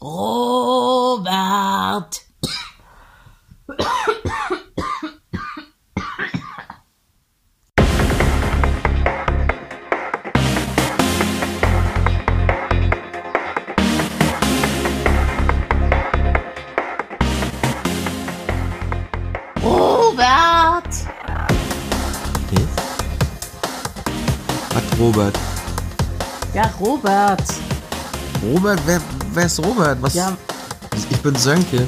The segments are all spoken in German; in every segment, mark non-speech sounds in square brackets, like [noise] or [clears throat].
Robert. Robert. Okay. Hat Robert. Ja, Robert. Robert, wer, wer ist Robert? Was? Ja, Ich bin Sönke.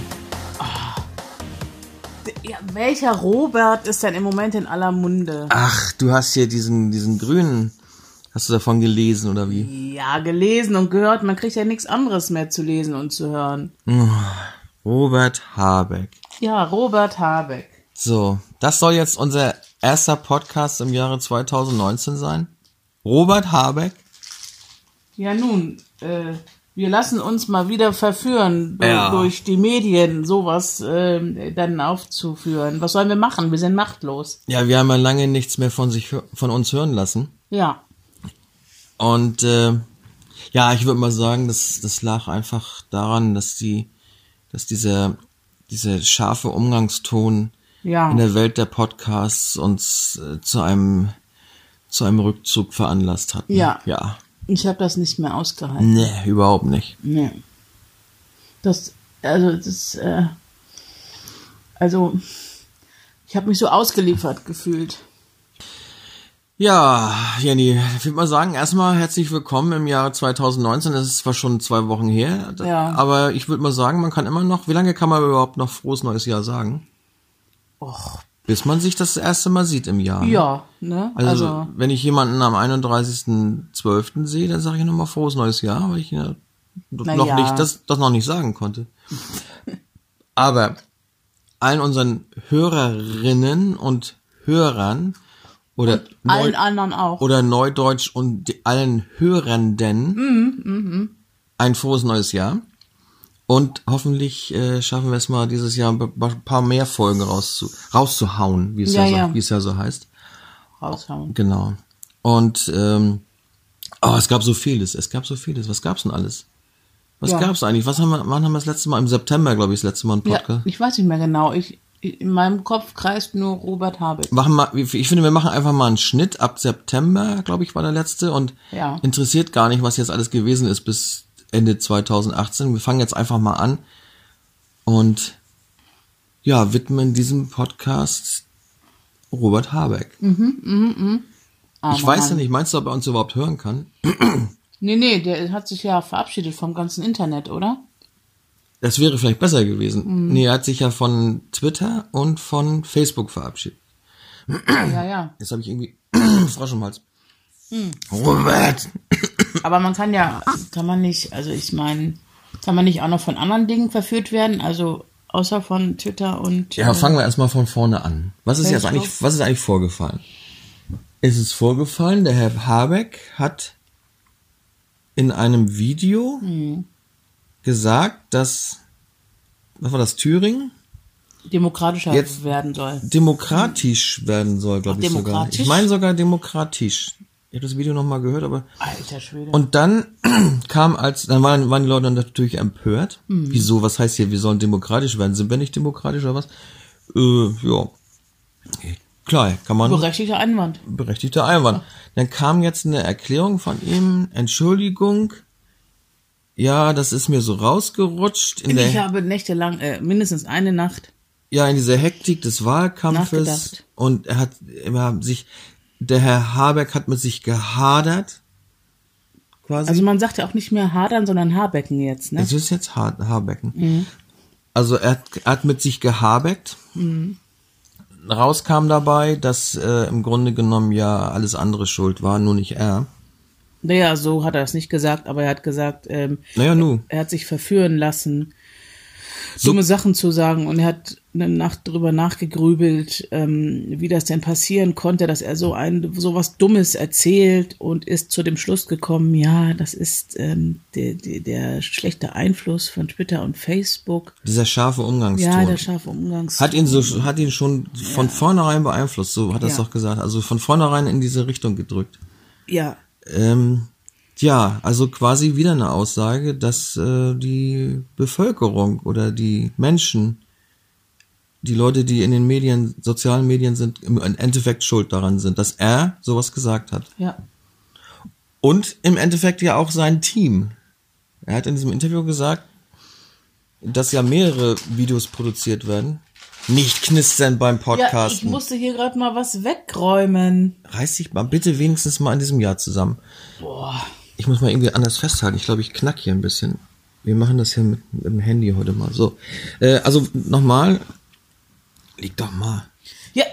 ja, welcher Robert ist denn im Moment in aller Munde? Ach, du hast hier diesen, diesen grünen. Hast du davon gelesen oder wie? Ja, gelesen und gehört. Man kriegt ja nichts anderes mehr zu lesen und zu hören. Robert Habeck. Ja, Robert Habeck. So, das soll jetzt unser erster Podcast im Jahre 2019 sein. Robert Habeck. Ja, nun, äh, wir lassen uns mal wieder verführen, Ja. durch die Medien sowas äh, dann aufzuführen. Was sollen wir machen? Wir sind machtlos. Ja, wir haben ja lange nichts mehr von sich, von uns hören lassen. Ja. Und äh, ja, ich würde mal sagen, das, das lag einfach daran, dass die, dass dieser, dieser scharfe Umgangston Ja. in der Welt der Podcasts uns äh, zu einem, zu einem Rückzug veranlasst hat. Ja. Ja. Ich habe das nicht mehr ausgehalten. Nee, überhaupt nicht. Nee. Das, also, das, äh, also, ich habe mich so ausgeliefert gefühlt. Ja, Jenny, ich würde mal sagen, erstmal herzlich willkommen im Jahre 2019. Das ist zwar schon zwei Wochen her, Ja. aber ich würde mal sagen, man kann immer noch, wie lange kann man überhaupt noch frohes neues Jahr sagen? Och, Bis man sich das erste Mal sieht im Jahr. ne? ja, ne? Also, Also, wenn ich jemanden am 31.12. sehe, dann sage ich nochmal frohes neues Jahr, weil ich ja Na noch ja. nicht, das, das noch nicht sagen konnte. Aber allen unseren Hörerinnen und Hörern oder allen neu, anderen auch. oder Neudeutsch und allen Hörenden Mhm, ein frohes neues Jahr. Und hoffentlich äh, schaffen wir es mal dieses Jahr ein paar mehr Folgen rauszu, rauszuhauen, wie es ja, Ja, so, ja. wie es ja so heißt. raushauen. Genau. Und ähm, oh, es gab so vieles. Es gab so vieles. Was gab's denn alles? Was Ja. gab's eigentlich? Was haben wir, wann haben wir das letzte Mal? Im September, glaube ich, das letzte Mal ein Ja, Podcast. ich weiß nicht mehr genau. Ich, in meinem Kopf kreist nur Robert Habeck. Machen wir, ich finde, wir machen einfach mal einen Schnitt ab September, glaube ich, war der letzte und Ja. interessiert gar nicht, was jetzt alles gewesen ist bis Ende 2018. Wir fangen jetzt einfach mal an und ja, widmen diesem Podcast Robert Habeck. Armer ich weiß ja nicht, meinst du, ob er uns überhaupt hören kann? Nee, nee, der hat sich ja verabschiedet vom ganzen Internet, oder? Das wäre vielleicht besser gewesen. Mhm. Nee, er hat sich ja von Twitter und von Facebook verabschiedet. Ja, ja. Jetzt habe ich irgendwie [clears throat] Frosch im Hals. Hm. Robert! Aber man kann ja, kann man nicht, also ich meine, kann man nicht auch noch von anderen Dingen verführt werden? Also außer von Twitter und Ja, äh, fangen wir erstmal von vorne an. Was ist jetzt eigentlich, was ist eigentlich vorgefallen? Es ist vorgefallen, der Herr Habeck hat in einem Video Hm. gesagt, dass, was war das, Thüringen? demokratischer Jetzt- werden soll. Demokratisch werden soll, glaube ich sogar. demokratisch? Ich meine sogar demokratisch. Ich habe das Video nochmal gehört, aber Alter Schwede. Und dann [clears throat] kam als, dann waren, waren die Leute dann natürlich empört. Hm. Wieso, was heißt hier, wir sollen demokratisch werden? Sind wir nicht demokratisch oder was? Äh, ja. Klar, kann man, Berechtigter Einwand. berechtigter Einwand. Dann kam jetzt eine Erklärung von ihm, Entschuldigung, ja, das ist mir so rausgerutscht in Ich der, habe nächtelang, äh, mindestens eine Nacht. ja, in dieser Hektik des Wahlkampfes Nachgedacht. und er hat immer sich, der Herr Habeck hat mit sich gehadert, quasi. Also man sagt ja auch nicht mehr Hadern, sondern Haarbecken jetzt, ne? Das ist jetzt Haar, Haarbecken. Also er hat, er hat mit sich gehabeckt. Rauskam dabei, dass äh, im Grunde genommen ja alles andere schuld war, nur nicht er. Naja, so hat er es nicht gesagt, aber er hat gesagt, ähm, Naja, nu. er hat sich verführen lassen, dumme Sachen zu sagen und er hat eine Nacht drüber nachgegrübelt, ähm, wie das denn passieren konnte, dass er so ein so was Dummes erzählt und ist zu dem Schluss gekommen, ja, das ist ähm, der, der, der schlechte Einfluss von Twitter und Facebook. Dieser scharfe Umgangston. Ja, der scharfe Umgangs. hat ihn so, hat ihn schon von vornherein beeinflusst, so hat er es Ja. doch gesagt. Also von vornherein in diese Richtung gedrückt. ja, Ähm, Ja, also quasi wieder eine Aussage, dass äh, die Bevölkerung oder die Menschen, die Leute, die in den Medien, sozialen Medien sind, im Endeffekt schuld daran sind, dass er sowas gesagt hat. Ja. Und im Endeffekt ja auch sein Team. Er hat in diesem Interview gesagt, dass ja mehrere Videos produziert werden. Nicht knistern beim Ja, ich musste hier gerade mal was wegräumen. Reiß dich mal bitte wenigstens mal in diesem Jahr zusammen. Boah. Ich muss mal irgendwie anders festhalten. Ich glaube, ich knack hier ein bisschen. Wir machen das hier mit, mit dem Handy heute mal. So. Äh, also nochmal. Lieg doch mal. Ja,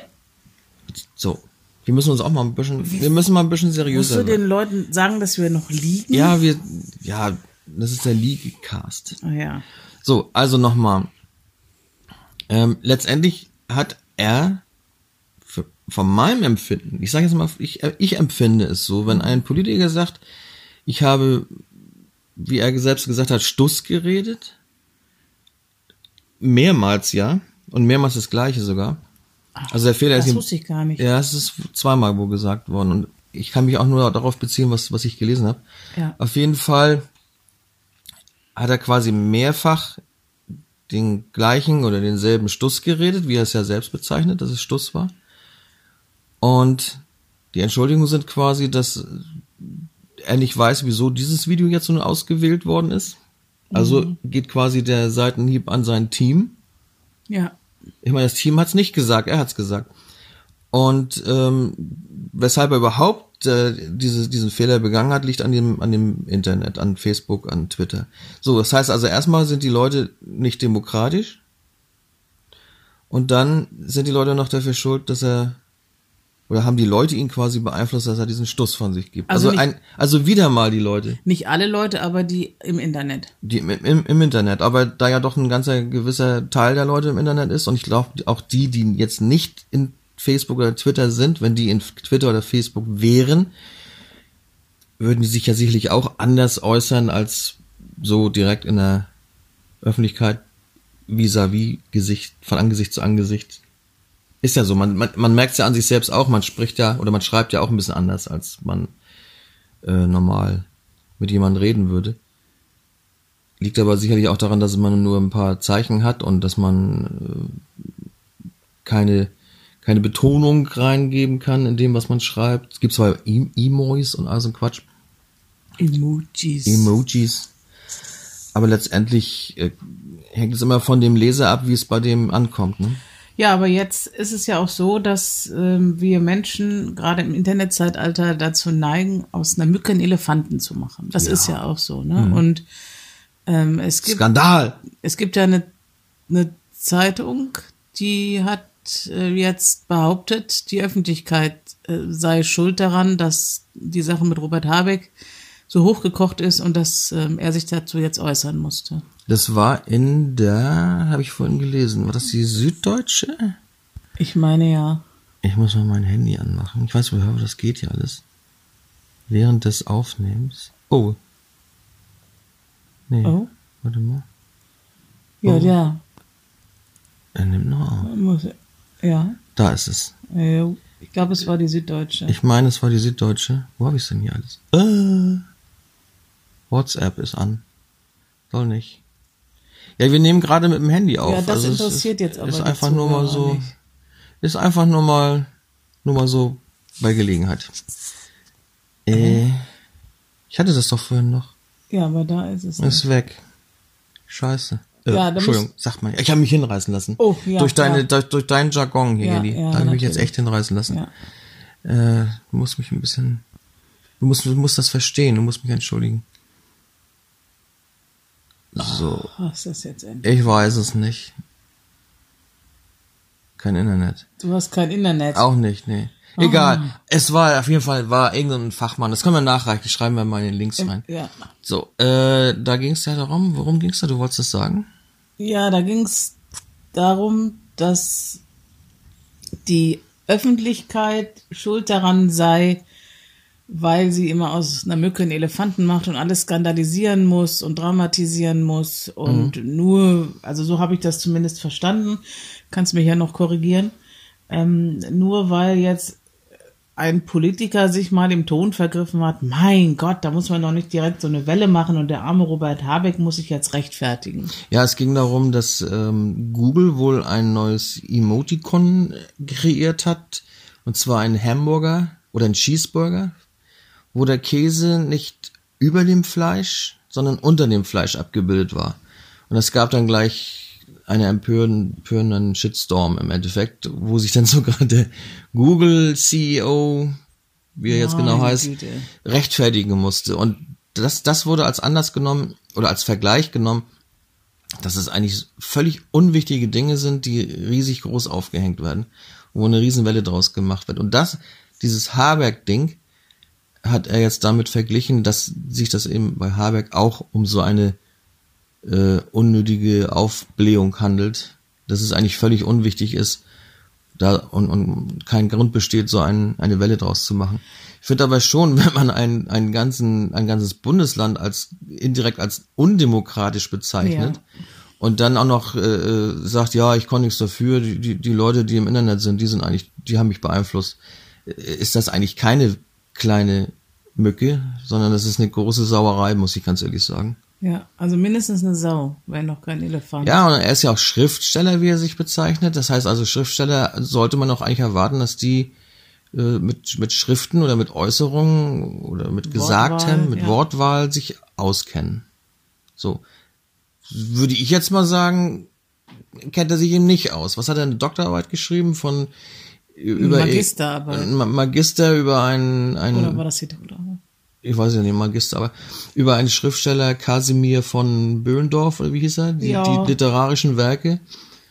So. Wir müssen uns auch mal ein bisschen, wir müssen mal ein bisschen musst seriöser du den. Leuten sagen, dass wir noch liegen? Ja, wir, ja, das ist der League-Cast. Ah, ja. So, also nochmal. Ähm, letztendlich hat er für, von meinem Empfinden, ich sage jetzt mal, ich, ich empfinde es so, wenn ein Politiker sagt, ich habe, wie er selbst gesagt hat, Stuss geredet, mehrmals ja, und mehrmals das gleiche sogar. Also der Fehler Das ist ihm, wusste ich gar nicht. ja, es ist zweimal wohl gesagt worden und ich kann mich auch nur darauf beziehen, was, was ich gelesen habe. Ja. Auf jeden Fall hat er quasi mehrfach den gleichen oder denselben Stuss geredet, wie er es ja selbst bezeichnet, dass es Stuss war. Und die Entschuldigungen sind quasi, dass er nicht weiß, wieso dieses Video jetzt so ausgewählt worden ist. Also geht quasi der Seitenhieb an sein Team. Ja. Ich meine, das Team hat es nicht gesagt, er hat es gesagt. Und ähm, weshalb er überhaupt äh, diese, diesen Fehler begangen hat, liegt an dem, an dem Internet, an Facebook, an Twitter. So, das heißt also erstmal sind die Leute nicht demokratisch und dann sind die Leute noch dafür schuld, dass er oder haben die Leute ihn quasi beeinflusst, dass er diesen Stuss von sich gibt. Also Also, nicht- ein, also wieder mal die Leute, Nicht alle Leute, aber die im Internet. die im, im, im Internet. Aber da ja doch ein ganzer gewisser Teil der Leute im Internet ist und ich glaube auch die, die jetzt nicht in Facebook oder Twitter sind, wenn die in Twitter oder Facebook wären, würden die sich ja sicherlich auch anders äußern als so direkt in der Öffentlichkeit vis-à-vis Gesicht, von Angesicht zu Angesicht. Ist ja so, man, man, man merkt es ja an sich selbst auch, man spricht ja oder man schreibt ja auch ein bisschen anders, als man äh, normal mit jemandem reden würde. Liegt aber sicherlich auch daran, dass man nur ein paar Zeichen hat und dass man äh, keine, keine Betonung reingeben kann in dem, was man schreibt. Es gibt zwar e Emojis und all so ein Quatsch, Emojis. Emojis, aber letztendlich äh, hängt es immer von dem Leser ab, wie es bei dem ankommt. Ne? Ja, aber jetzt ist es ja auch so, dass ähm, wir Menschen gerade im Internetzeitalter dazu neigen, aus einer Mücke einen Elefanten zu machen. Das ist ja auch so, ne? Und ähm, es gibt Skandal! es gibt ja eine, eine Zeitung, die hat äh, jetzt behauptet, die Öffentlichkeit äh, sei schuld daran, dass die Sache mit Robert Habeck so hochgekocht ist und dass ähm, er sich dazu jetzt äußern musste. Das war in der, habe ich vorhin gelesen, war das die Süddeutsche? Ich meine ja. Ich muss mal mein Handy anmachen. Ich weiß woher, das geht ja alles. Während des Aufnehmens. Oh. Nee. Oh. Warte mal. Ja, Oh. ja. Er nimmt noch auf. Muss, ja. Da ist es. Ich glaube, es war die Süddeutsche. Ich meine, es war die Süddeutsche. Wo habe ich denn hier alles? Äh. WhatsApp ist an. Soll nicht. Ja, wir nehmen gerade mit dem Handy auf. Ja, das Also es interessiert ist, jetzt aber Ist einfach nur mal so. nicht. Ist einfach nur mal, nur mal so bei Gelegenheit. Äh, ich hatte das doch vorhin noch. ja, aber da ist es. Ist weg. Scheiße. Äh, Ja, Entschuldigung, sagt man. Ich habe mich hinreißen lassen. Oh, ja, Durch deine, ja. durch, durch deinen Jargon hier, Ja, Eli. ja, da habe ich mich jetzt echt hinreißen lassen. Ja. Äh, du musst mich ein bisschen. Du musst, du musst das verstehen, du musst mich entschuldigen. So, Was ist das jetzt endlich? ich weiß es nicht. Kein Internet. Du hast kein Internet. Auch nicht, nee. Ah. Egal. Es war auf jeden Fall war irgendein Fachmann. Das können wir nachreichen. Schreiben wir mal in den Links rein. Ja. So, äh, da ging es ja darum. Worum ging es da? Du wolltest das sagen? Ja, da ging es darum, dass die Öffentlichkeit schuld daran sei, weil sie immer aus einer Mücke einen Elefanten macht und alles skandalisieren muss und dramatisieren muss und nur, also so habe ich das zumindest verstanden, kannst mich ja noch korrigieren, ähm, nur weil jetzt ein Politiker sich mal im Ton vergriffen hat, mein Gott, da muss man doch nicht direkt so eine Welle machen und der arme Robert Habeck muss sich jetzt rechtfertigen. Ja, es ging darum, dass ähm, Google wohl ein neues Emoticon kreiert hat, und zwar ein Hamburger oder ein Cheeseburger, wo der Käse nicht über dem Fleisch, sondern unter dem Fleisch abgebildet war. Und es gab dann gleich einen empörenden Shitstorm im Endeffekt, wo sich dann [laughs] sogar der Google CEO, wie er jetzt genau heißt, Güte. rechtfertigen musste. Und das, das wurde als Anlass genommen oder als Vergleich genommen, dass es eigentlich völlig unwichtige Dinge sind, die riesig groß aufgehängt werden, wo eine Riesenwelle draus gemacht wird. Und das, dieses Habeck-Ding, hat er jetzt damit verglichen, dass sich das eben bei Habeck auch um so eine äh, unnötige Aufblähung handelt, dass es eigentlich völlig unwichtig ist, da und, und kein Grund besteht, so ein, eine Welle draus zu machen. Ich finde aber schon, [laughs] wenn man ein, ein, ganzen, ein ganzes Bundesland als indirekt als undemokratisch bezeichnet ja. und dann auch noch äh, äh sagt, ja, ich konnte nichts dafür, die, die, die Leute, die im Internet sind, die sind eigentlich, die haben mich beeinflusst, äh, ist das eigentlich keine kleine Mücke, sondern das ist eine große Sauerei, muss ich ganz ehrlich sagen. Ja, also mindestens eine Sau, wenn noch kein Elefant. Ja, und er ist ja auch Schriftsteller, wie er sich bezeichnet. Das heißt also, Schriftsteller sollte man auch eigentlich erwarten, dass die äh, mit, mit Schriften oder mit Äußerungen oder mit Gesagtem, mit ja. Wortwahl sich auskennen. So. Würde ich jetzt mal sagen, kennt er sich eben nicht aus. Was hat er eine Doktorarbeit geschrieben von über Magisterarbeit. Magister über ein, ein Oder war das die Doktorarbeit? ich weiß ja nicht, Magister, aber über einen Schriftsteller Kasimir von Böhlendorf, oder wie hieß er? Die, ja. die literarischen Werke.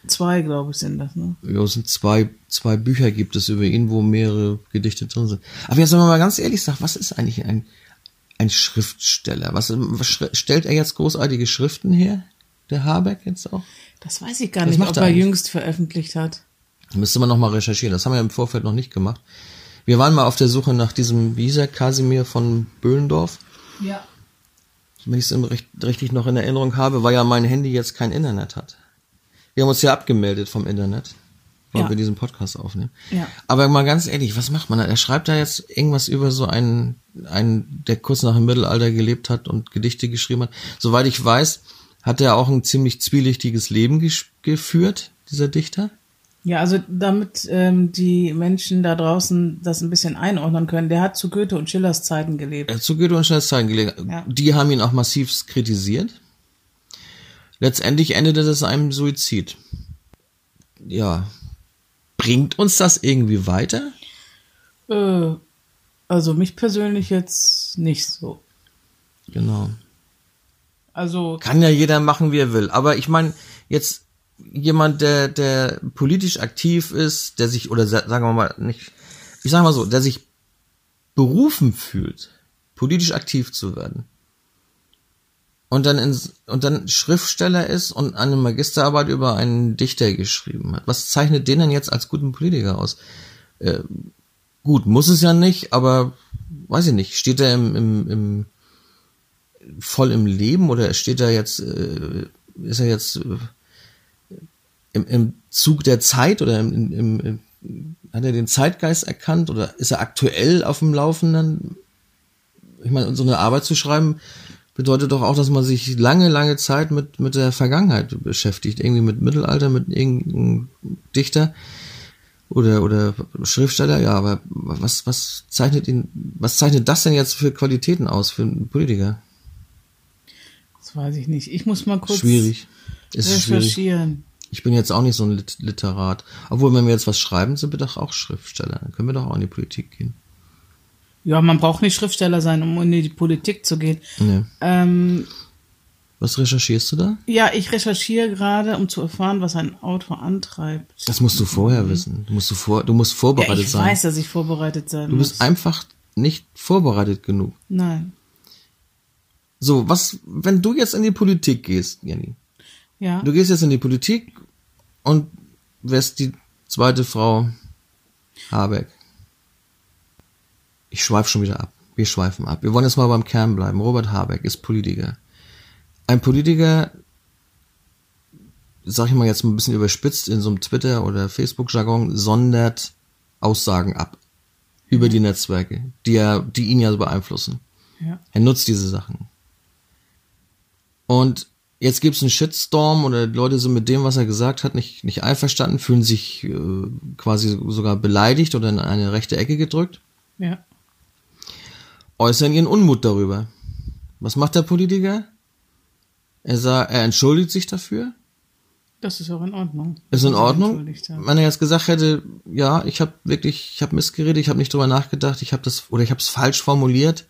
Zwei, glaube ich, sind das, ne? Ja, es sind zwei, zwei Bücher gibt es über ihn, wo mehrere Gedichte drin sind. Aber jetzt, wenn man mal ganz ehrlich sagt, was ist eigentlich ein, ein Schriftsteller? Was, was stellt er jetzt großartige Schriften her? Der Habeck jetzt auch? Das weiß ich gar was nicht, ob er, er jüngst veröffentlicht hat. Müsste man noch mal recherchieren. Das haben wir im Vorfeld noch nicht gemacht. Wir waren mal auf der Suche nach diesem, wie hieß er, Kasimir von Böhlendorf. Ja. Wenn ich es richtig noch in Erinnerung habe, weil ja mein Handy jetzt kein Internet hat. Wir haben uns ja abgemeldet vom Internet, weil ja. wir diesen Podcast aufnehmen. Ja. Aber mal ganz ehrlich, was macht man da? Er schreibt da jetzt irgendwas über so einen, einen, der kurz nach dem Mittelalter gelebt hat und Gedichte geschrieben hat. Soweit ich weiß, hat er auch ein ziemlich zwielichtiges Leben geführt, dieser Dichter. Ja, also damit ähm, die Menschen da draußen das ein bisschen einordnen können, der hat zu Goethe und Schillers Zeiten gelebt. Er hat zu Goethe und Schillers Zeiten gelebt. Ja. Die haben ihn auch massiv kritisiert. Letztendlich endete das einem Suizid. Ja. Bringt uns das irgendwie weiter? Äh, also mich persönlich jetzt nicht so. Genau. Also. Kann ja jeder machen, wie er will. Aber ich meine, jetzt jemand, der, der politisch aktiv ist, der sich, oder sagen wir mal nicht, ich sag mal so, der sich berufen fühlt, politisch aktiv zu werden. Und dann, in, und dann Schriftsteller ist und eine Magisterarbeit über einen Dichter geschrieben hat. Was zeichnet den denn jetzt als guten Politiker aus? Äh, gut, muss es ja nicht, aber weiß ich nicht. Steht er im, im, im voll im Leben oder steht er jetzt, äh, ist er jetzt äh, im, im Zug der Zeit oder im, im, im, hat er den Zeitgeist erkannt oder ist er aktuell auf dem Laufenden? Ich meine, so eine Arbeit zu schreiben bedeutet doch auch, dass man sich lange, lange Zeit mit, mit der Vergangenheit beschäftigt. Irgendwie mit Mittelalter, mit irgendeinem Dichter oder, oder Schriftsteller. Ja, aber was, was zeichnet ihn, was zeichnet das denn jetzt für Qualitäten aus für einen Politiker? Das weiß ich nicht. Ich muss mal kurz schwierig. Ist recherchieren. Schwierig. Ich bin jetzt auch nicht so ein Literat. Obwohl, wenn wir jetzt was schreiben, sind wir doch auch Schriftsteller. Dann können wir doch auch in die Politik gehen. Ja, man braucht nicht Schriftsteller sein, um in die Politik zu gehen. Nee. Ähm, was recherchierst du da? Ja, ich recherchiere gerade, um zu erfahren, was ein Autor antreibt. Das musst du vorher mhm. wissen. Du musst, du vor, du musst vorbereitet ja, ich sein. Ich weiß, dass ich vorbereitet sein Du bist muss. einfach nicht vorbereitet genug. Nein. So, was, wenn du jetzt in die Politik gehst, Jenny, ja. Du gehst jetzt in die Politik und wärst die zweite Frau Habeck. Ich schweife schon wieder ab. Wir schweifen ab. Wir wollen jetzt mal beim Kern bleiben. Robert Habeck ist Politiker. Ein Politiker, sag ich mal jetzt ein bisschen überspitzt in so einem Twitter- oder Facebook-Jargon, sondert Aussagen ab. über die Netzwerke, die ja, die ihn ja beeinflussen. Ja. Er nutzt diese Sachen. Und jetzt gibt's einen Shitstorm oder die Leute sind mit dem, was er gesagt hat, nicht, nicht einverstanden, fühlen sich äh, quasi sogar beleidigt oder in eine rechte Ecke gedrückt, Ja. äußern ihren Unmut darüber. Was macht der Politiker? Er sah, er entschuldigt sich dafür. Das ist auch in Ordnung. Ist in Ordnung. Wenn er jetzt gesagt hätte, ja, ich habe wirklich, ich habe missgeredet, ich habe nicht drüber nachgedacht, ich habe das oder ich habe es falsch formuliert,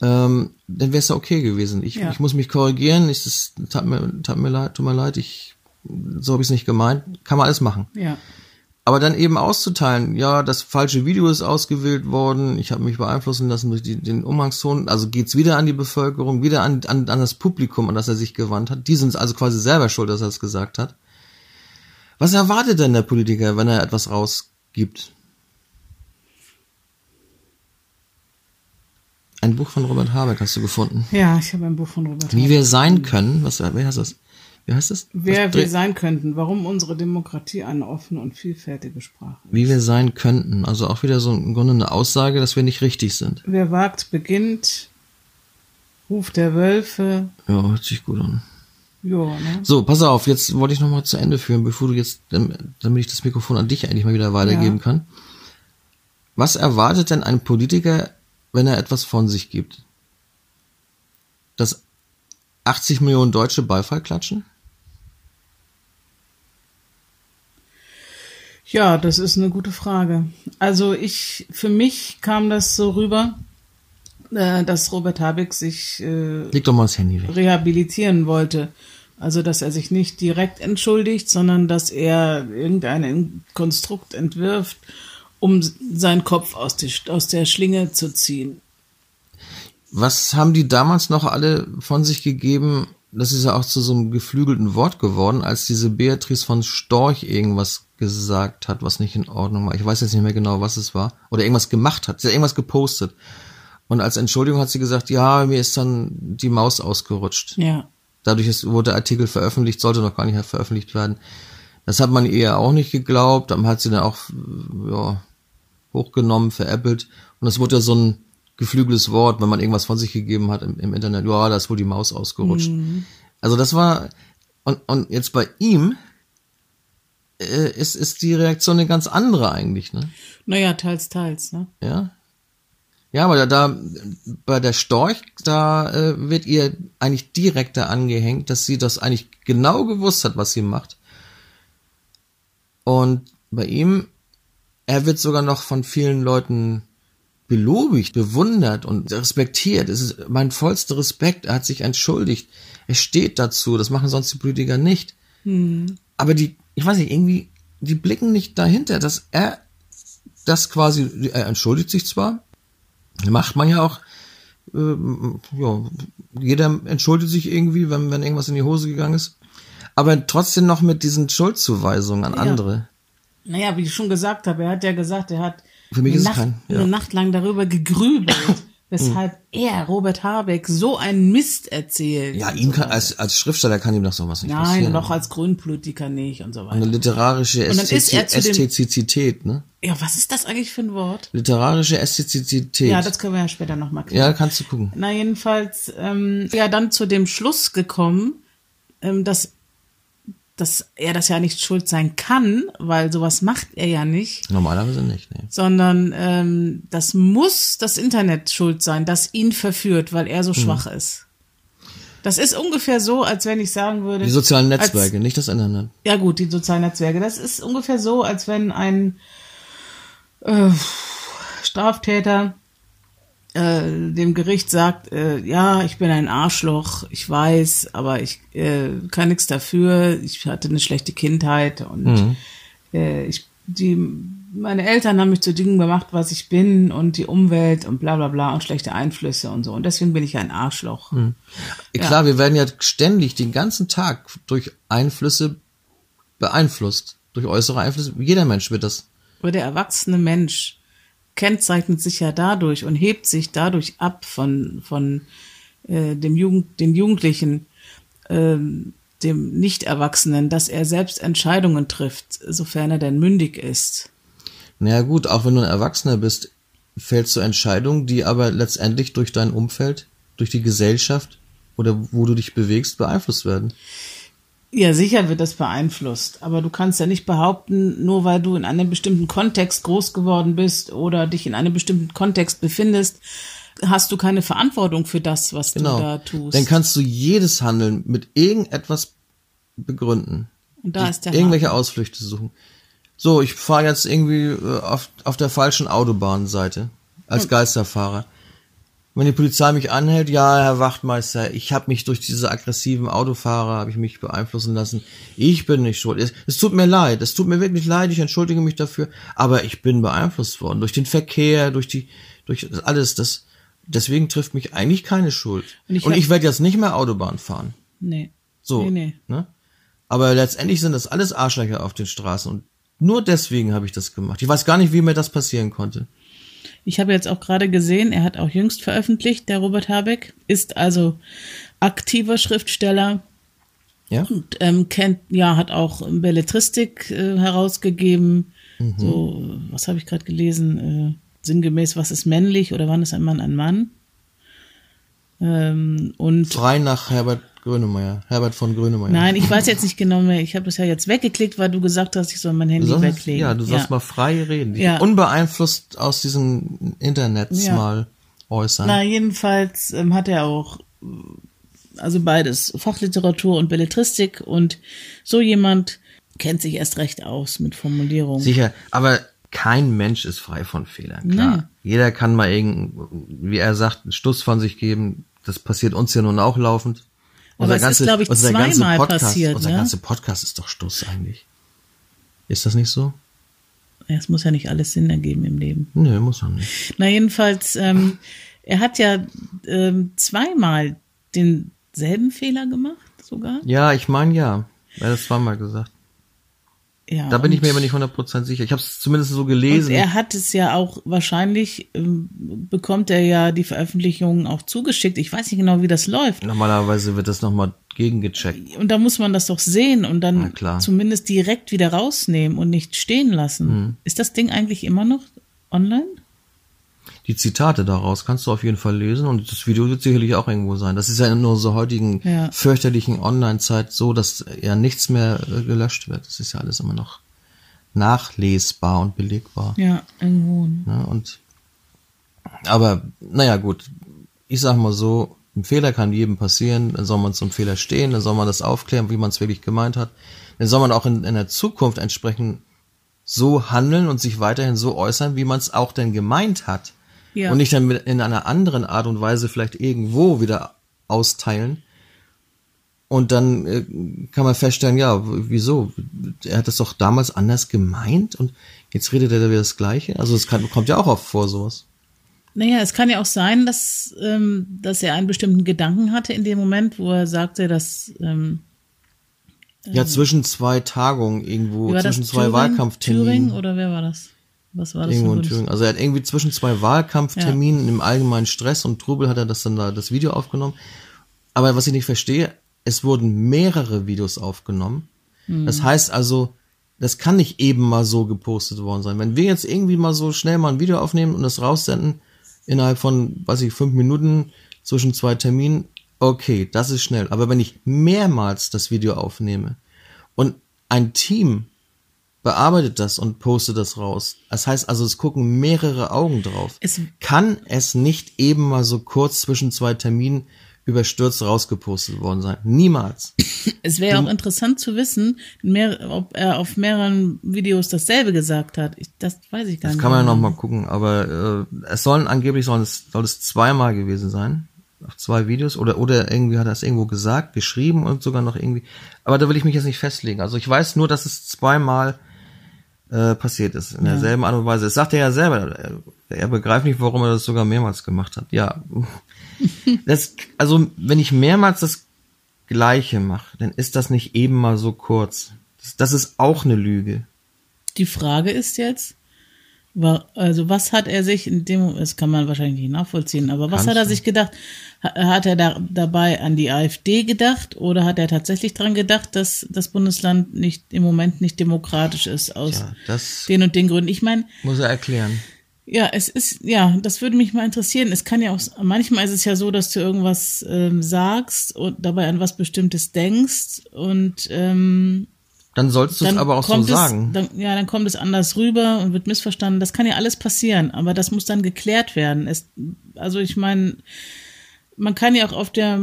ähm, dann wäre es ja okay gewesen. Ich, Ja. ich muss mich korrigieren. Ich, das tat mir, tat mir leid, tut mir leid. Ich, so habe ich es nicht gemeint. Kann man alles machen. Ja. Aber dann eben auszuteilen, ja, das falsche Video ist ausgewählt worden, ich habe mich beeinflussen lassen durch die, den Umgangston, also geht's wieder an die Bevölkerung, wieder an, an, an das Publikum, an das er sich gewandt hat. Die sind also quasi selber schuld, dass er es gesagt hat. Was erwartet denn der Politiker, wenn er etwas rausgibt? Ein Buch von Robert Habeck hast du gefunden. Ja, ich habe ein Buch von Robert Wie Habeck. wir sein können, was, wie heißt das? Wie heißt das? Wer Was wir sein könnten, warum unsere Demokratie eine offene und vielfältige Sprache ist. Wie wir sein könnten. Also auch wieder so im Grunde eine Aussage, dass wir nicht richtig sind. Wer wagt, beginnt. Ruf der Wölfe. Ja, hört sich gut an. Ja, ne? So, pass auf, jetzt wollte ich noch mal zu Ende führen, bevor du jetzt, damit ich das Mikrofon an dich endlich mal wieder weitergeben Ja. kann. Was erwartet denn ein Politiker, wenn er etwas von sich gibt? Dass 80 Millionen Deutsche Beifall klatschen? Ja, das ist eine gute Frage. Also ich, für mich kam das so rüber, äh, dass Robert Habeck sich äh, rehabilitieren wollte. Also, dass er sich nicht direkt entschuldigt, sondern dass er irgendein Konstrukt entwirft, um seinen Kopf aus, die, aus der Schlinge zu ziehen. Was haben die damals noch alle von sich gegeben? Das ist ja auch zu so einem geflügelten Wort geworden, als diese Beatrice von Storch irgendwas gesagt hat, was nicht in Ordnung war. Ich weiß jetzt nicht mehr genau, was es war. Oder irgendwas gemacht hat. Sie hat irgendwas gepostet. Und als Entschuldigung hat sie gesagt, ja, mir ist dann die Maus ausgerutscht. Ja. Dadurch ist, wurde der Artikel veröffentlicht, sollte noch gar nicht veröffentlicht werden. Das hat man ihr auch nicht geglaubt. Dann hat sie dann auch ja, hochgenommen, veräppelt. Und das wurde ja so ein geflügeltes Wort, wenn man irgendwas von sich gegeben hat im, im Internet. Ja, da ist wohl die Maus ausgerutscht. Also das war und, und jetzt bei ihm äh, ist, ist die Reaktion eine ganz andere eigentlich, ne? Naja, teils, teils, ne? Ja. Ja, aber da, da bei der Storch, da äh, wird ihr eigentlich direkter angehängt, dass sie das eigentlich genau gewusst hat, was sie macht. Und bei ihm, er wird sogar noch von vielen Leuten belobigt, bewundert und respektiert. Es ist mein vollster Respekt. Er hat sich entschuldigt. Er steht dazu. Das machen sonst die Politiker nicht. Aber die, ich weiß nicht, irgendwie, die blicken nicht dahinter, dass er das quasi, er entschuldigt sich zwar, macht man ja auch, ähm, ja, jeder entschuldigt sich irgendwie, wenn, wenn irgendwas in die Hose gegangen ist, aber trotzdem noch mit diesen Schuldzuweisungen an Ja. andere. Naja, wie ich schon gesagt habe, er hat ja gesagt, er hat Für mich eine, ist Nacht, kein- ja. eine Nacht lang darüber gegrübelt, [laughs] weshalb er, Robert Habeck, so einen Mist erzählt. Ja, ihm kann, als, als Schriftsteller kann ihm doch sowas nicht Nein, passieren. noch als Grünpolitiker nicht und so Eine weiter. literarische er zu dem- Ästhetizität, ne? Ja, was ist das eigentlich für ein Wort? Literarische Ästhetizität. Ja, das können wir ja später nochmal klären. ja, kannst du gucken. Na, jedenfalls, ähm, ja, dann zu dem Schluss gekommen, ähm, dass, dass er das ja nicht schuld sein kann, weil sowas macht er ja nicht, Normalerweise nicht, ne? sondern ähm, das muss das Internet schuld sein, das ihn verführt, weil er so Hm. schwach ist. Das ist ungefähr so, als wenn ich sagen würde. Die sozialen als- Netzwerke, nicht das Internet. ja gut, die sozialen Netzwerke. Das ist ungefähr so, als wenn ein äh, Straftäter äh, dem Gericht sagt, äh, ja, ich bin ein Arschloch, ich weiß, aber ich äh, kann nichts dafür, ich hatte eine schlechte Kindheit und äh, ich die meine Eltern haben mich zu Dingen gemacht, was ich bin und die Umwelt und bla bla bla und schlechte Einflüsse und so und deswegen bin ich ein Arschloch. Klar, wir werden ja ständig den ganzen Tag durch Einflüsse beeinflusst. Durch äußere Einflüsse. Jeder Mensch wird das. Aber der erwachsene Mensch kennzeichnet sich ja dadurch und hebt sich dadurch ab von, von äh, dem Jugend, den Jugendlichen, ähm, dem Nicht-Erwachsenen, dass er selbst Entscheidungen trifft, sofern er denn mündig ist. Naja gut, auch wenn du ein Erwachsener bist, fällst du Entscheidungen, die aber letztendlich durch dein Umfeld, durch die Gesellschaft oder wo du dich bewegst, beeinflusst werden. Ja, sicher wird das beeinflusst. Aber du kannst ja nicht behaupten, nur weil du in einem bestimmten Kontext groß geworden bist oder dich in einem bestimmten Kontext befindest, hast du keine Verantwortung für das, was Genau. du da tust. Dann kannst du jedes Handeln mit irgendetwas begründen. Und da ist der irgendwelche Ausflüchte suchen. So, ich fahre jetzt irgendwie äh, auf, auf der falschen Autobahnseite als Geisterfahrer. Wenn die Polizei mich anhält, ja, Herr Wachtmeister, ich habe mich durch diese aggressiven Autofahrer habe ich mich beeinflussen lassen. Ich bin nicht schuld. Es, es tut mir leid, es tut mir wirklich leid, ich entschuldige mich dafür, aber ich bin beeinflusst worden durch den Verkehr, durch die durch alles das deswegen trifft mich eigentlich keine Schuld. Und ich Und ich werde jetzt nicht mehr Autobahn fahren. Nee. So, Nee, nee. Ne? Aber letztendlich sind das alles Arschlöcher auf den Straßen und nur deswegen habe ich das gemacht. Ich weiß gar nicht, wie mir das passieren konnte. Ich habe jetzt auch gerade gesehen, er hat auch jüngst veröffentlicht, der Robert Habeck, ist also aktiver Schriftsteller Ja? und ähm, kennt, ja, hat auch Belletristik äh, herausgegeben. Mhm. So, was habe ich gerade gelesen? Äh, sinngemäß, was ist männlich oder wann ist ein Mann ein Mann? Ähm, und Frei nach Herbert Grönemeyer. Herbert von Grönemeyer. nein, ich weiß jetzt nicht genau mehr. Ich habe das ja jetzt weggeklickt, weil du gesagt hast, ich soll mein Handy sollst, weglegen. ja, du sollst mal frei reden. Ja. Unbeeinflusst aus diesem Internets Ja. mal äußern. Na, jedenfalls ähm, hat er auch, also beides, Fachliteratur und Belletristik und so jemand kennt sich erst recht aus mit Formulierungen. Sicher, aber kein Mensch ist frei von Fehlern. Klar. Nee. Jeder kann mal irgend, wie er sagt, einen Stuss von sich geben. Das passiert uns ja nun auch laufend. Aber es ist, glaub ich, zweimal Podcast, passiert, Unser ne? ganzer Podcast ist doch Stuss eigentlich. Ist das nicht so? Es muss ja nicht alles Sinn ergeben im Leben. Nö, muss er nicht. Na, jedenfalls, ähm, [laughs] er hat ja ähm, zweimal denselben Fehler gemacht, sogar. Ja, ich meine ja. Er hat das zweimal gesagt. Ja, Da bin ich mir aber nicht 100% sicher. Ich habe es zumindest so Und gelesen. er hat es ja auch wahrscheinlich, ähm, bekommt er ja die Veröffentlichungen auch zugeschickt. Ich weiß nicht genau, wie das läuft. Normalerweise wird das nochmal gegengecheckt. Und da muss man das doch sehen und dann zumindest direkt wieder rausnehmen und nicht stehen lassen. Mhm. Ist das Ding eigentlich immer noch online? Die Zitate daraus kannst du auf jeden Fall lesen und das Video wird sicherlich auch irgendwo sein. Das ist ja in unserer heutigen Ja. fürchterlichen Online-Zeit so, dass ja nichts mehr äh, gelöscht wird. Das ist ja alles immer noch nachlesbar und belegbar. Ja, irgendwo. ne? Ne? Und aber naja gut, ich sag mal so, ein Fehler kann jedem passieren, dann soll man zum Fehler stehen, dann soll man das aufklären, wie man es wirklich gemeint hat. Dann soll man auch in, in der Zukunft entsprechend so handeln und sich weiterhin so äußern, wie man es auch denn gemeint hat. Ja. Und nicht dann in einer anderen Art und Weise vielleicht irgendwo wieder austeilen. Und dann äh, kann man feststellen, ja, wieso? Er hat das doch damals anders gemeint und jetzt redet er da wieder das Gleiche. Also es kommt ja auch oft vor, sowas. Naja, es kann ja auch sein, dass, ähm, dass er einen bestimmten Gedanken hatte in dem Moment, wo er sagte, dass ähm, Ja, zwischen zwei Tagungen irgendwo, zwischen zwei? Wahlkampfterminen. Thüringen oder wer war das? Was war das? Irgendwo in Thüringen. Also er hat irgendwie zwischen zwei Wahlkampfterminen im allgemeinen Stress und Trubel hat er das dann da das Video aufgenommen. Aber was ich nicht verstehe, es wurden mehrere Videos aufgenommen. Hm. Das heißt also, das kann nicht eben mal so gepostet worden sein. Wenn wir jetzt irgendwie mal so schnell mal ein Video aufnehmen und das raussenden, innerhalb von, weiß ich, fünf Minuten zwischen zwei Terminen, okay, das ist schnell. Aber wenn ich mehrmals das Video aufnehme und ein Team bearbeitet das und postet das raus. Das heißt also, es gucken mehrere Augen drauf. Es- Kann es nicht eben mal so kurz zwischen zwei Terminen überstürzt rausgepostet worden sein? Niemals. [laughs] Es wäre auch interessant zu wissen, mehr, ob er auf mehreren Videos dasselbe gesagt hat. Ich, das weiß ich gar Das nicht. kann man ja noch mal gucken. Aber äh, es sollen angeblich sollen es, soll es zweimal gewesen sein. Auf zwei Videos. Oder, oder irgendwie hat er es irgendwo gesagt, geschrieben und sogar noch irgendwie. Aber da will ich mich jetzt nicht festlegen. Also ich weiß nur, dass es zweimal äh, passiert ist. In derselben Art und Weise. Das sagt er ja selber. Er, er begreift nicht, warum er das sogar mehrmals gemacht hat. Ja. [laughs] Das, also, wenn ich mehrmals das Gleiche mache, dann ist das nicht eben mal so kurz. Das, das ist auch eine Lüge. Die Frage ist jetzt, also was hat er sich in dem, das kann man wahrscheinlich nicht nachvollziehen, aber was Kannst hat er sich gedacht? Ha- Hat er da, dabei an die AfD gedacht oder hat er tatsächlich dran gedacht, dass das Bundesland nicht im Moment nicht demokratisch ist aus Ja, den und den Gründen? Ich meine, muss er erklären. ja, es ist, ja, das würde mich mal interessieren. Es kann ja auch, manchmal ist es ja so, dass du irgendwas ähm, sagst und dabei an was Bestimmtes denkst und ähm, Dann sollst du es aber auch so kommt sagen. Es, dann, ja, dann kommt es anders rüber und wird missverstanden. Das kann ja alles passieren, aber das muss dann geklärt werden. Es, also ich meine, man kann ja auch auf der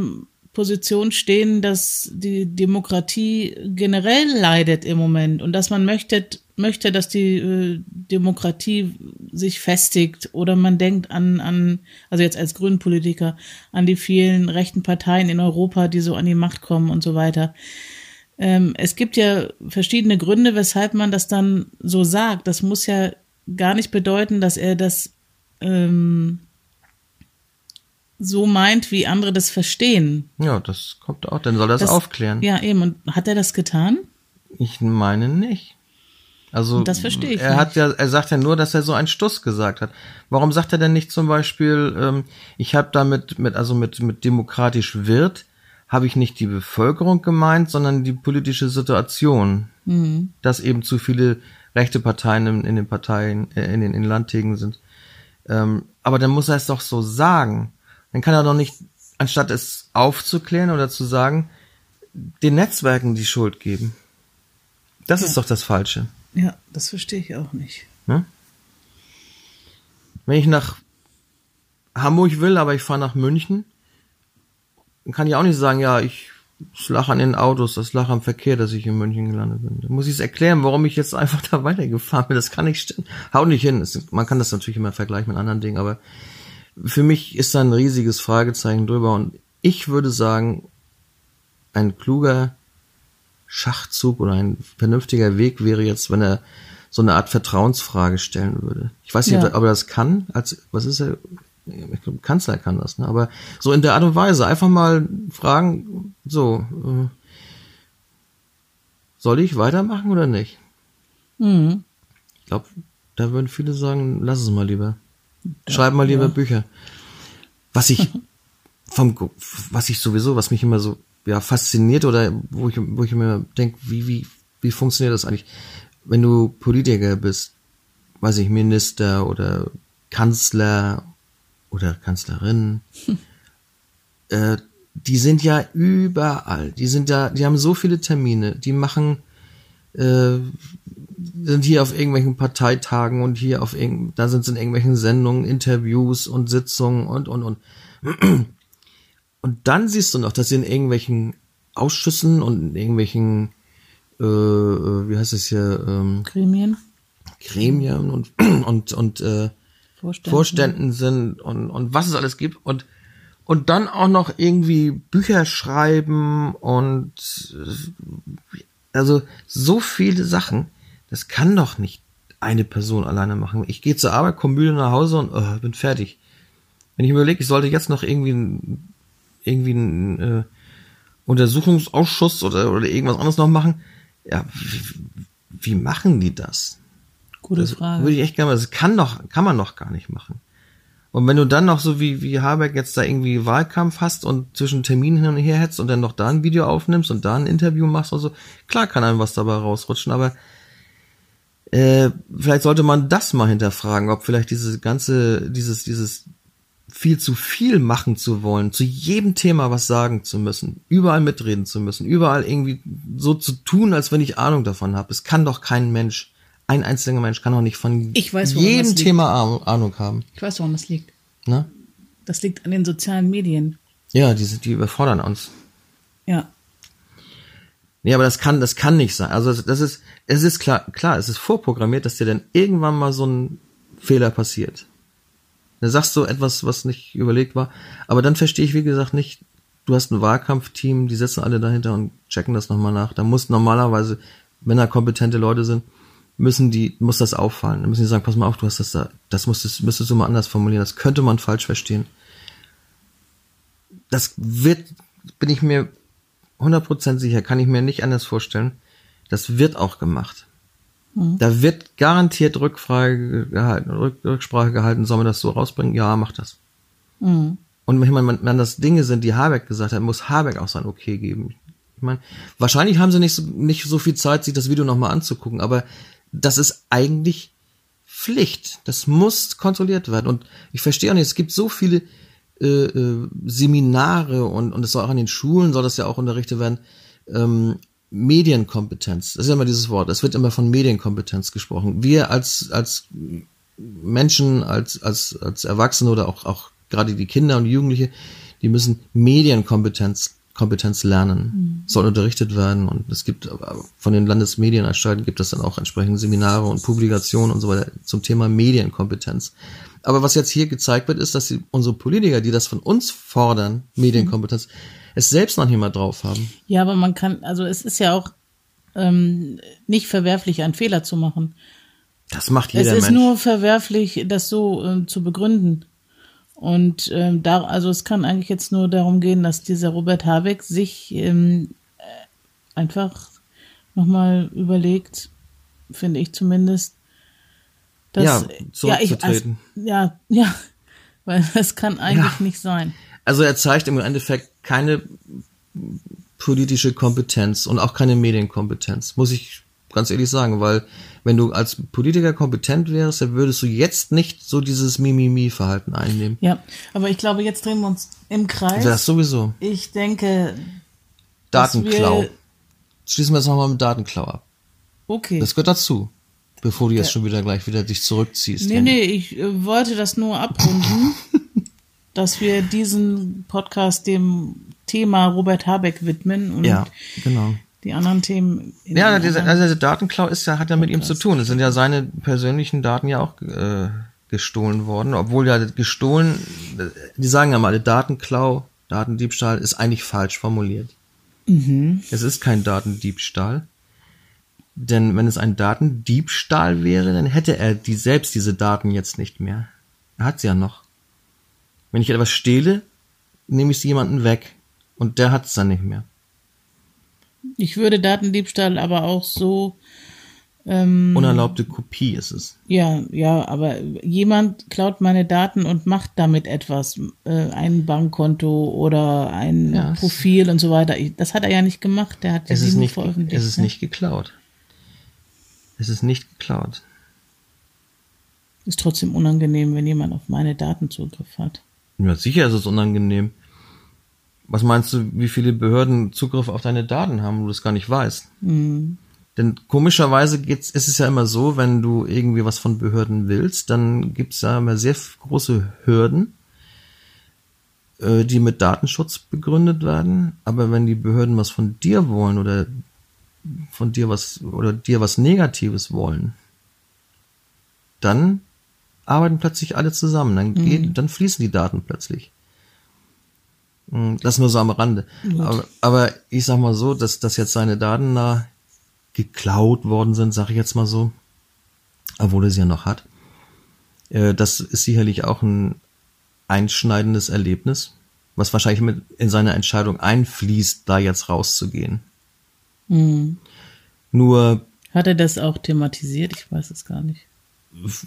Position stehen, dass die Demokratie generell leidet im Moment und dass man möchte, möchte, dass die äh, Demokratie sich festigt oder man denkt an, an, also jetzt als Grünpolitiker, an die vielen rechten Parteien in Europa, die so an die Macht kommen und so weiter. Ähm, es gibt ja verschiedene Gründe, weshalb man das dann so sagt. Das muss ja gar nicht bedeuten, dass er das ähm, so meint, wie andere das verstehen. Ja, das kommt auch. Dann soll er das, aufklären. Ja, eben. Und hat er das getan? Ich meine nicht. Also Und das verstehe ich er nicht. hat ja, er sagt ja nur, dass er so einen Stuss gesagt hat. Warum sagt er denn nicht zum Beispiel, ähm, ich habe damit mit also mit mit demokratisch wird, habe ich nicht die Bevölkerung gemeint, sondern die politische Situation, Mhm. dass eben zu viele rechte Parteien in, in den Parteien äh, in den in Landtägen sind. Ähm, aber dann muss er es doch so sagen. Dann kann er doch nicht, anstatt es aufzuklären oder zu sagen, den Netzwerken die Schuld geben. Das ist doch das Falsche. Ja, das verstehe ich auch nicht. Ne? Wenn ich nach Hamburg will, aber ich fahre nach München, dann kann ich auch nicht sagen, ja, ich es lag an den Autos, das lag am Verkehr, dass ich in München gelandet bin. Da muss ich es erklären, warum ich jetzt einfach da [laughs] weitergefahren bin. Das kann nicht stimmen. Haut nicht hin. Es- Man kann das natürlich immer vergleichen mit anderen Dingen, aber für mich ist da ein riesiges Fragezeichen drüber und ich würde sagen, ein kluger Schachzug oder ein vernünftiger Weg wäre jetzt, wenn er so eine Art Vertrauensfrage stellen würde. Ich weiß nicht, Ja. ob er das kann, als, was ist er? Ich glaube, Kanzler kann das, ne? Aber so in der Art und Weise, einfach mal fragen, so, äh, soll ich weitermachen oder nicht? Mhm. Ich glaube, da würden viele sagen, lass es mal lieber. Schreib mal lieber ja. Bücher. Was ich [laughs] vom, was ich sowieso, was mich immer so, ja, fasziniert oder wo ich, wo ich mir denke, wie, wie, wie funktioniert das eigentlich? Wenn du Politiker bist, weiß ich, Minister oder Kanzler oder Kanzlerin, [laughs] äh, die sind ja überall. Die sind ja, die haben so viele Termine, die machen, äh, sind hier auf irgendwelchen Parteitagen und hier auf irgend, da sind sie in irgendwelchen Sendungen, Interviews und Sitzungen und und und. [clears throat] Und dann siehst du noch, dass sie in irgendwelchen Ausschüssen und in irgendwelchen, äh, äh, wie heißt es hier, ähm, Gremien, Gremien und [clears throat] und und äh, Vorstände. Vorständen sind und, und was es alles gibt und und dann auch noch irgendwie Bücher schreiben und äh, also so viele Sachen, das kann doch nicht eine Person alleine machen. Ich gehe zur Arbeit, komme müde nach Hause und oh, bin fertig. Wenn ich überlege, ich sollte jetzt noch irgendwie irgendwie einen äh, Untersuchungsausschuss oder oder irgendwas anderes noch machen, ja, wie machen die das? Gute Das Frage. Würde ich echt gerne mal, das kann doch, kann man doch gar nicht machen. Und wenn du dann noch so wie, wie Habeck jetzt da irgendwie Wahlkampf hast und zwischen Terminen hin und her hetzt und dann noch da ein Video aufnimmst und da ein Interview machst und so, klar kann einem was dabei rausrutschen, aber äh, vielleicht sollte man das mal hinterfragen, ob vielleicht diese ganze, dieses, dieses viel zu viel machen zu wollen, zu jedem Thema was sagen zu müssen, überall mitreden zu müssen, überall irgendwie so zu tun, als wenn ich Ahnung davon habe. Es kann doch kein Mensch, ein einzelner Mensch kann doch nicht von Ich weiß, woran jedem. Thema Ahnung- haben. Ich weiß, warum das liegt. Ne? Das liegt an den sozialen Medien. Ja, die, die überfordern uns. Ja. Nee, aber das kann, das kann nicht sein. Also das ist, es ist klar, klar, es ist vorprogrammiert, dass dir dann irgendwann mal so ein Fehler passiert. Dann sagst du etwas, was nicht überlegt war. Aber dann verstehe ich, wie gesagt, nicht, du hast ein Wahlkampfteam, die sitzen alle dahinter und checken das nochmal nach. Da muss normalerweise, wenn da kompetente Leute sind, müssen die, muss das auffallen. Dann müssen die sagen, pass mal auf, du hast das da, das müsstest, müsstest du mal anders formulieren. Das könnte man falsch verstehen. Das wird, bin ich mir 100% sicher, kann ich mir nicht anders vorstellen. Das wird auch gemacht. Da wird garantiert Rückfrage gehalten, Rück, Rücksprache gehalten, soll man das so rausbringen? Ja, mach das. Mhm. Und wenn man, wenn das Dinge sind, die Habeck gesagt hat, muss Habeck auch sein Okay geben. Ich meine, wahrscheinlich haben sie nicht so, nicht so viel Zeit, sich das Video nochmal anzugucken, aber das ist eigentlich Pflicht. Das muss kontrolliert werden. Und ich verstehe auch nicht, es gibt so viele äh, äh, Seminare und, und es soll auch an den Schulen, soll das ja auch unterrichtet werden, ähm, Medienkompetenz. Das ist ja immer dieses Wort. Es wird immer von Medienkompetenz gesprochen. Wir als, als Menschen, als, als, als Erwachsene oder auch, auch gerade die Kinder und Jugendliche, die müssen Medienkompetenz Kompetenz lernen, soll unterrichtet werden und es gibt von den Landesmedienanstalten gibt es dann auch entsprechende Seminare und Publikationen und so weiter zum Thema Medienkompetenz. Aber was jetzt hier gezeigt wird, ist, dass die, unsere Politiker, die das von uns fordern, Medienkompetenz, es selbst noch nicht mal drauf haben. Ja, aber man kann, also es ist ja auch ähm, nicht verwerflich, einen Fehler zu machen. Das macht Es jeder ist Mensch. nur verwerflich, das so ähm, zu begründen. Und ähm, da, also es kann eigentlich jetzt nur darum gehen, dass dieser Robert Habeck sich ähm, äh, einfach nochmal überlegt, finde ich zumindest, dass Ja, ich, zurückzutreten. also, ja, ja, [laughs] weil das kann eigentlich Ja. nicht sein. Also er zeigt im Endeffekt keine politische Kompetenz und auch keine Medienkompetenz, muss ich ganz ehrlich sagen, weil wenn du als Politiker kompetent wärst, dann würdest du jetzt nicht so dieses Mimimi-Verhalten einnehmen. Ja, aber ich glaube, jetzt drehen wir uns im Kreis. Das sowieso. ich denke, Datenklau. wir- Schließen wir es nochmal mit Datenklau ab. okay. Das gehört dazu. Bevor du jetzt schon wieder gleich wieder dich zurückziehst. Nee, nee, ich äh, wollte das nur abrunden, [laughs] dass wir diesen Podcast dem Thema Robert Habeck widmen und Ja, genau. Die anderen Themen. Ja, diese, also diese Datenklau ist ja, hat ja mit ihm zu tun. Es sind ja seine persönlichen Daten ja auch äh, gestohlen worden, obwohl ja gestohlen, äh, die sagen ja mal, Datenklau, Datendiebstahl ist eigentlich falsch formuliert. Es ist kein Datendiebstahl. Denn wenn es ein Datendiebstahl wäre, dann hätte er die selbst diese Daten jetzt nicht mehr. Er hat sie ja noch. Wenn ich etwas stehle, nehme ich sie jemanden weg. Und der hat es dann nicht mehr. Ich würde Datendiebstahl aber auch so, ähm, Unerlaubte Kopie ist es. ja, ja, aber jemand klaut meine Daten und macht damit etwas, äh, ein Bankkonto oder ein Ja, Profil und so weiter. Ich, das hat er ja nicht gemacht, der hat ja Es ist nicht, veröffentlicht. es ist ne? nicht geklaut. Es ist nicht geklaut. Ist trotzdem unangenehm, wenn jemand auf meine Daten Zugriff hat. Ja, sicher ist es unangenehm. Was meinst du, wie viele Behörden Zugriff auf deine Daten haben, wo du das gar nicht weißt? Hm. Denn komischerweise geht's, ist es ja immer so, wenn du irgendwie was von Behörden willst, dann gibt's da immer sehr große Hürden, äh, die mit Datenschutz begründet werden. Aber wenn die Behörden was von dir wollen oder von dir was oder dir was Negatives wollen, dann arbeiten plötzlich alle zusammen. Dann geht, dann fließen die Daten plötzlich. Mm, Das nur so am Rande. Aber, aber ich sag mal so, dass, dass jetzt seine Daten da geklaut worden sind, sag ich jetzt mal so, obwohl er sie ja noch hat. Äh, Das ist sicherlich auch ein einschneidendes Erlebnis, was wahrscheinlich mit in seine Entscheidung einfließt, da jetzt rauszugehen. Hm. Nur Hat er das auch thematisiert? Ich weiß es gar nicht.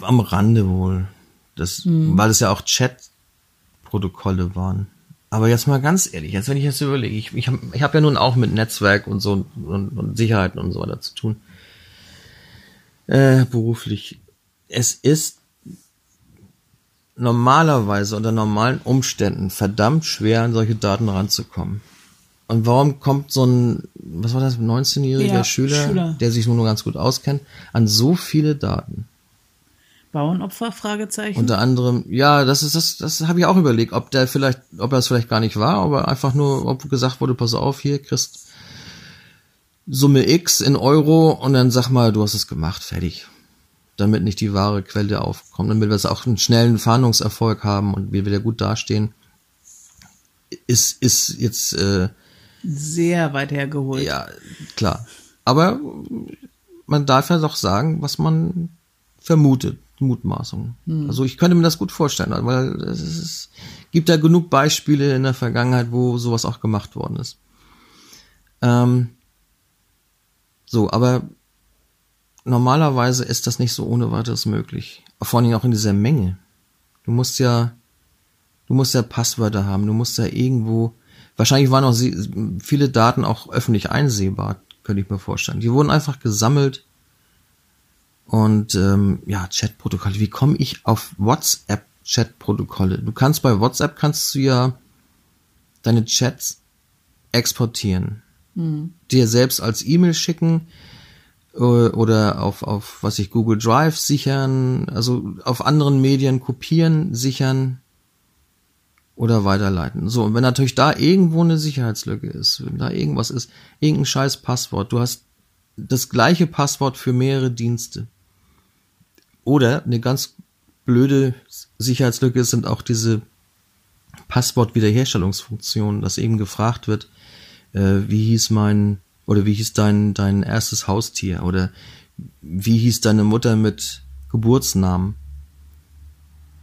am Rande wohl. Das, weil es ja auch Chat-Protokolle waren. Aber jetzt mal ganz ehrlich, jetzt wenn ich jetzt überlege, ich, ich habe ich hab ja nun auch mit Netzwerk und so und, und Sicherheiten und so weiter zu tun. Äh, beruflich. Es ist normalerweise unter normalen Umständen verdammt schwer, an solche Daten ranzukommen. Und warum kommt so ein, was war das, 19-jähriger Ja, Schüler, Schüler. der sich nur ganz gut auskennt, an so viele Daten? Bauernopfer? Fragezeichen. Unter anderem, ja, das ist das, das habe ich auch überlegt, ob der vielleicht, ob er es vielleicht gar nicht war, aber einfach nur, ob gesagt wurde, pass auf, hier kriegst Summe X in Euro und dann sag mal, du hast es gemacht, fertig. Damit nicht die wahre Quelle aufkommt, damit wir es auch einen schnellen Fahndungserfolg haben und wir wieder gut dastehen, ist, ist jetzt, äh, Sehr weit hergeholt. ja, klar. Aber man darf ja doch sagen, was man vermutet, Mutmaßungen. Also ich könnte mir das gut vorstellen, weil es ist, gibt ja genug Beispiele in der Vergangenheit, wo sowas auch gemacht worden ist. Ähm, so, aber normalerweise ist das nicht so ohne weiteres möglich. Vor allem auch in dieser Menge. Du musst ja, du musst ja Passwörter haben, du musst ja irgendwo, wahrscheinlich waren auch viele Daten auch öffentlich einsehbar, könnte ich mir vorstellen. Die wurden einfach gesammelt und ähm, ja, Chatprotokolle. Wie komme ich auf WhatsApp Chatprotokolle? Du kannst bei WhatsApp kannst du ja deine Chats exportieren, hm. dir selbst als E-Mail schicken äh, oder auf, auf was ich Google Drive sichern, also auf anderen Medien kopieren, sichern oder weiterleiten. So, und wenn natürlich da irgendwo eine Sicherheitslücke ist, wenn da irgendwas ist, irgendein scheiß Passwort, du hast das gleiche Passwort für mehrere Dienste. Oder eine ganz blöde Sicherheitslücke sind auch diese Passwortwiederherstellungsfunktion, dass eben gefragt wird, äh, wie hieß mein oder wie hieß dein dein erstes Haustier oder wie hieß deine Mutter mit Geburtsnamen?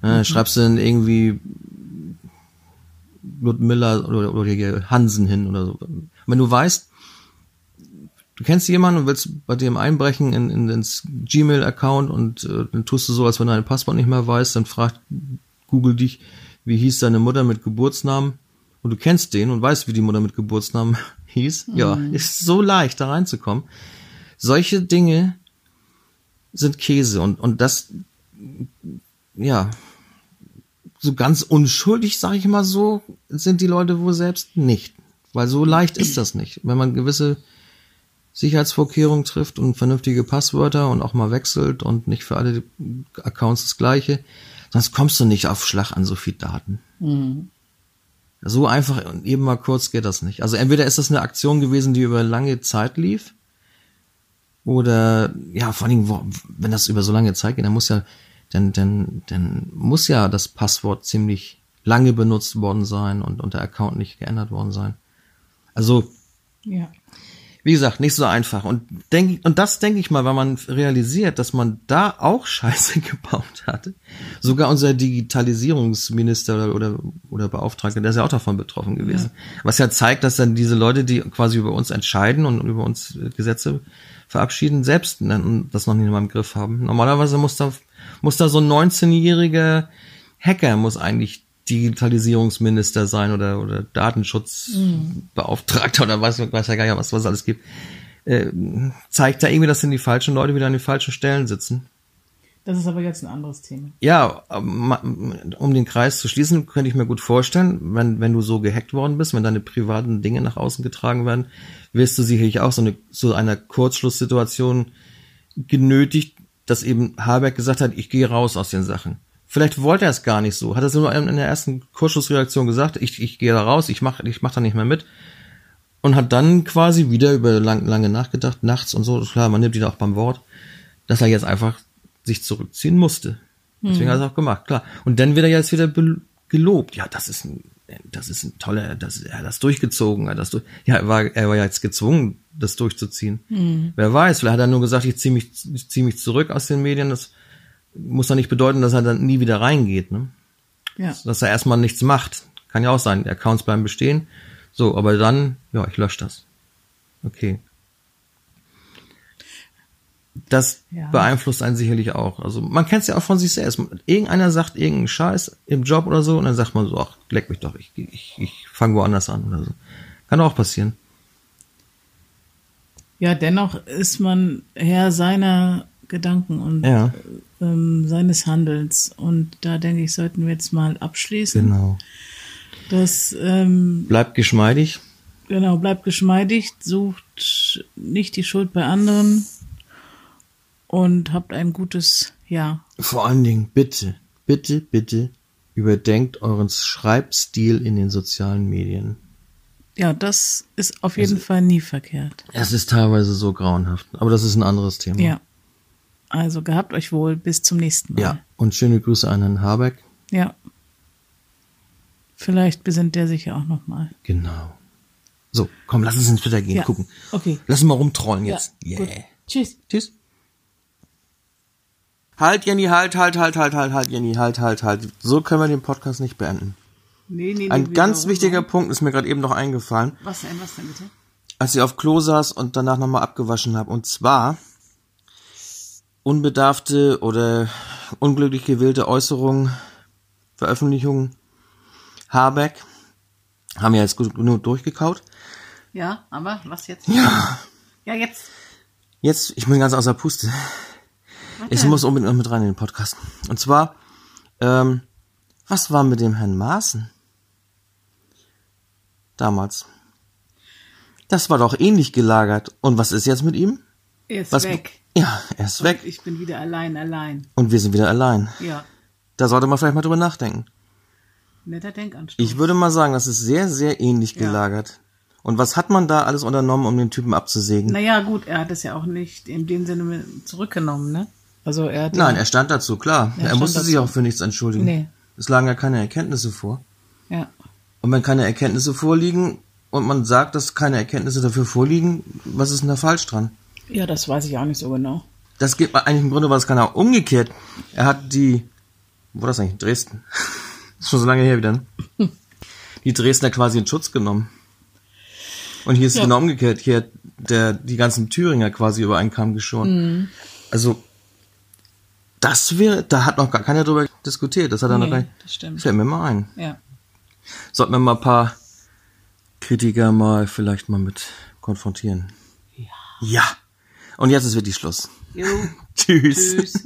Äh, mhm. Schreibst du dann irgendwie Ludmilla oder, oder Hansen hin oder so. Wenn du weißt, du kennst jemanden und willst bei dem einbrechen in, in ins Gmail-Account und äh, dann tust du so, als wenn du dein Passwort nicht mehr weißt, dann fragt Google dich, wie hieß deine Mutter mit Geburtsnamen? Und du kennst den und weißt, wie die Mutter mit Geburtsnamen [laughs] hieß. Mhm. Ja, ist so leicht, da reinzukommen. Solche Dinge sind Käse und, und das, ja, so ganz unschuldig, sage ich mal so, sind die Leute wohl selbst nicht. Weil so leicht ist das nicht. Wenn man gewisse Sicherheitsvorkehrungen trifft und vernünftige Passwörter und auch mal wechselt und nicht für alle Accounts das gleiche, Sonst kommst du nicht auf Schlag an so viel Daten. Mhm. So einfach und eben mal kurz geht das nicht. Also entweder ist das eine Aktion gewesen, die über lange Zeit lief, oder ja, vor allen Dingen, wenn das über so lange Zeit geht, dann muss ja, dann, dann, dann muss ja das Passwort ziemlich lange benutzt worden sein und, und der Account nicht geändert worden sein. Also ja wie gesagt, nicht so einfach. Und denk, und das denke ich mal, weil man realisiert, dass man da auch [laughs] Scheiße gebaut hatte. Sogar unser Digitalisierungsminister oder, oder, oder Beauftragter, der ist ja auch davon betroffen gewesen. Ja. Was ja zeigt, dass dann diese Leute, die quasi über uns entscheiden und über uns Gesetze verabschieden, selbst das noch nicht mal im Griff haben. Normalerweise muss da, muss da so ein 19-jähriger Hacker muss eigentlich Digitalisierungsminister sein oder, oder Datenschutzbeauftragter mhm. oder weiß, weiß ja gar nicht, was, was es alles gibt, äh, zeigt da irgendwie, dass dann die falschen Leute wieder an den falschen Stellen sitzen. Das ist aber jetzt ein anderes Thema. Ja, um den Kreis zu schließen, könnte ich mir gut vorstellen, wenn, wenn du so gehackt worden bist, wenn deine privaten Dinge nach außen getragen werden, wirst du sicherlich auch so eine, so einer Kurzschlusssituation genötigt, dass eben Habeck gesagt hat, ich gehe raus aus den Sachen. Vielleicht wollte er es gar nicht so. Hat er es nur in der ersten Kursschussreaktion gesagt, ich, ich gehe da raus, ich mach, ich mach da nicht mehr mit. Und hat dann quasi wieder über lang, lange nachgedacht, nachts und so, klar, man nimmt ihn auch beim Wort, dass er jetzt einfach sich zurückziehen musste. Deswegen mhm. hat er es auch gemacht, klar. Und dann wird er jetzt wieder gelobt. Ja, das ist ein, das ist ein toller, das, er hat das durchgezogen, er hat das durch, ja, er war, er war jetzt gezwungen, das durchzuziehen. Mhm. Wer weiß, vielleicht hat er nur gesagt, ich ziehe mich, ich zieh mich zurück aus den Medien, das, muss doch nicht bedeuten, dass er dann nie wieder reingeht, ne? Ja. Dass er erstmal nichts macht. Kann ja auch sein. Die Accounts bleiben bestehen. So, aber dann, ja, ich lösche das. Okay. Das ja. beeinflusst einen sicherlich auch. Also man kennt es ja auch von sich selbst. Irgendeiner sagt irgendeinen Scheiß im Job oder so und dann sagt man so, ach, leck mich doch, ich, ich, ich fange woanders an oder so. Kann auch passieren. Ja, dennoch ist man Herr seiner Gedanken und ja. ähm, seines Handelns. Und da denke ich, sollten wir jetzt mal abschließen. Genau. Das ähm, bleibt geschmeidig. Genau, bleibt geschmeidig, sucht nicht die Schuld bei anderen und habt ein gutes Jahr. Vor allen Dingen, bitte, bitte, bitte überdenkt euren Schreibstil in den sozialen Medien. Ja, das ist auf jeden also, Fall nie verkehrt. Es ist teilweise so grauenhaft, aber das ist ein anderes Thema. Ja. Also gehabt euch wohl, bis zum nächsten Mal. Ja, und schöne Grüße an Herrn Habeck. Ja. Vielleicht besinnt der sich ja auch nochmal. Genau. So, komm, lass uns ins Twitter gehen, ja. gucken. Okay. Lass uns mal rumtrollen jetzt. Ja, yeah. Gut. Tschüss. Tschüss. Halt, Jenny, halt, halt, halt, halt, halt, halt, Jenny, halt, halt, halt. So können wir den Podcast nicht beenden. Nee, nee, nee. Ein ganz wichtiger machen. Punkt ist mir gerade eben noch eingefallen. Was denn, was denn bitte? Als ich auf Klo saß und danach nochmal abgewaschen habe. Und zwar unbedarfte oder unglücklich gewählte Äußerung, Veröffentlichung Habeck haben wir jetzt gut genug durchgekaut. Ja, aber was jetzt? Ja. Ja, jetzt. Jetzt, ich bin ganz außer Puste. Ich denn? muss unbedingt noch mit rein in den Podcast. Und zwar, ähm, was war mit dem Herrn Maaßen? Damals. Das war doch ähnlich gelagert. Und was ist jetzt mit ihm? Er ist Was, weg. Ja, er ist weg. Und ich bin wieder allein, allein. Und wir sind wieder allein. Ja. Da sollte man vielleicht mal drüber nachdenken. Netter Denkanstoß. Ich würde mal sagen, das ist sehr, sehr ähnlich Ja. gelagert. Und was hat man da alles unternommen, um den Typen abzusägen? Naja, gut, er hat es ja auch nicht in dem Sinne zurückgenommen, ne? Also er hat Nein, er stand dazu, klar. Er Er, musste sich dazu. auch für nichts entschuldigen. Nee. Es lagen ja keine Erkenntnisse vor. ja. Und wenn keine Erkenntnisse vorliegen und man sagt, dass keine Erkenntnisse dafür vorliegen, was ist denn da falsch dran? Ja, das weiß ich auch nicht so genau. Das geht eigentlich im Grunde war es keiner umgekehrt. Er hat die, wo war das eigentlich? Dresden. [laughs] ist schon so lange her wieder, ne? [laughs] Die Dresdner quasi in Schutz genommen. Und hier ist es Ja. genau umgekehrt. Hier hat der, die ganzen Thüringer quasi über einen Kamm geschoren. Also, das wäre, da hat noch gar keiner drüber diskutiert. Das hat er noch Nee, gar nicht. das stimmt. Fällt mir mal ein. Ja. Sollten wir mal ein paar Kritiker mal vielleicht mal mit konfrontieren. Ja. Ja. Und jetzt ist wirklich Schluss. Jo. [laughs] Tschüss. Tschüss.